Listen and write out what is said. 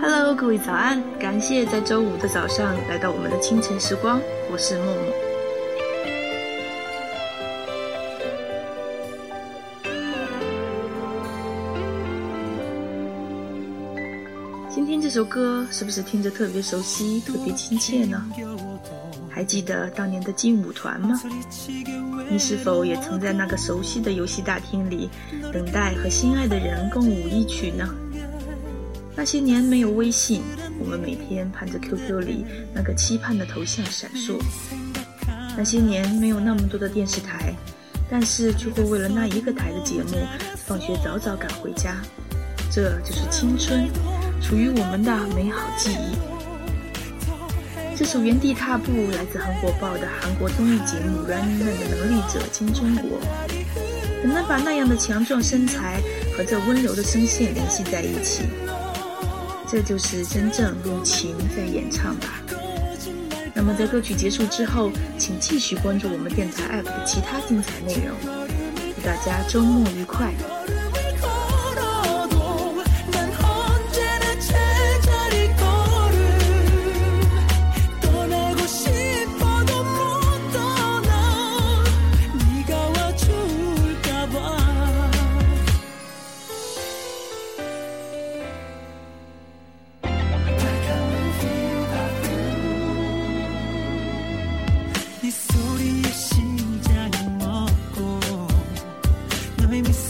Hello，各位早安！感谢在周五的早上来到我们的清晨时光，我是默默。今天这首歌是不是听着特别熟悉、特别亲切呢？还记得当年的劲舞团吗？你是否也曾在那个熟悉的游戏大厅里，等待和心爱的人共舞一曲呢？那些年没有微信，我们每天盼着 QQ 里那个期盼的头像闪烁。那些年没有那么多的电视台，但是却会为了那一个台的节目，放学早早赶回家。这就是青春，属于我们的美好记忆。这首《原地踏步》来自很火爆的韩国综艺节目《Running Man》的能力者金钟国，很难把那样的强壮身材和这温柔的声线联系在一起。这就是真正用琴在演唱吧。那么在歌曲结束之后，请继续关注我们电台 APP 的其他精彩内容。祝大家周末愉快！me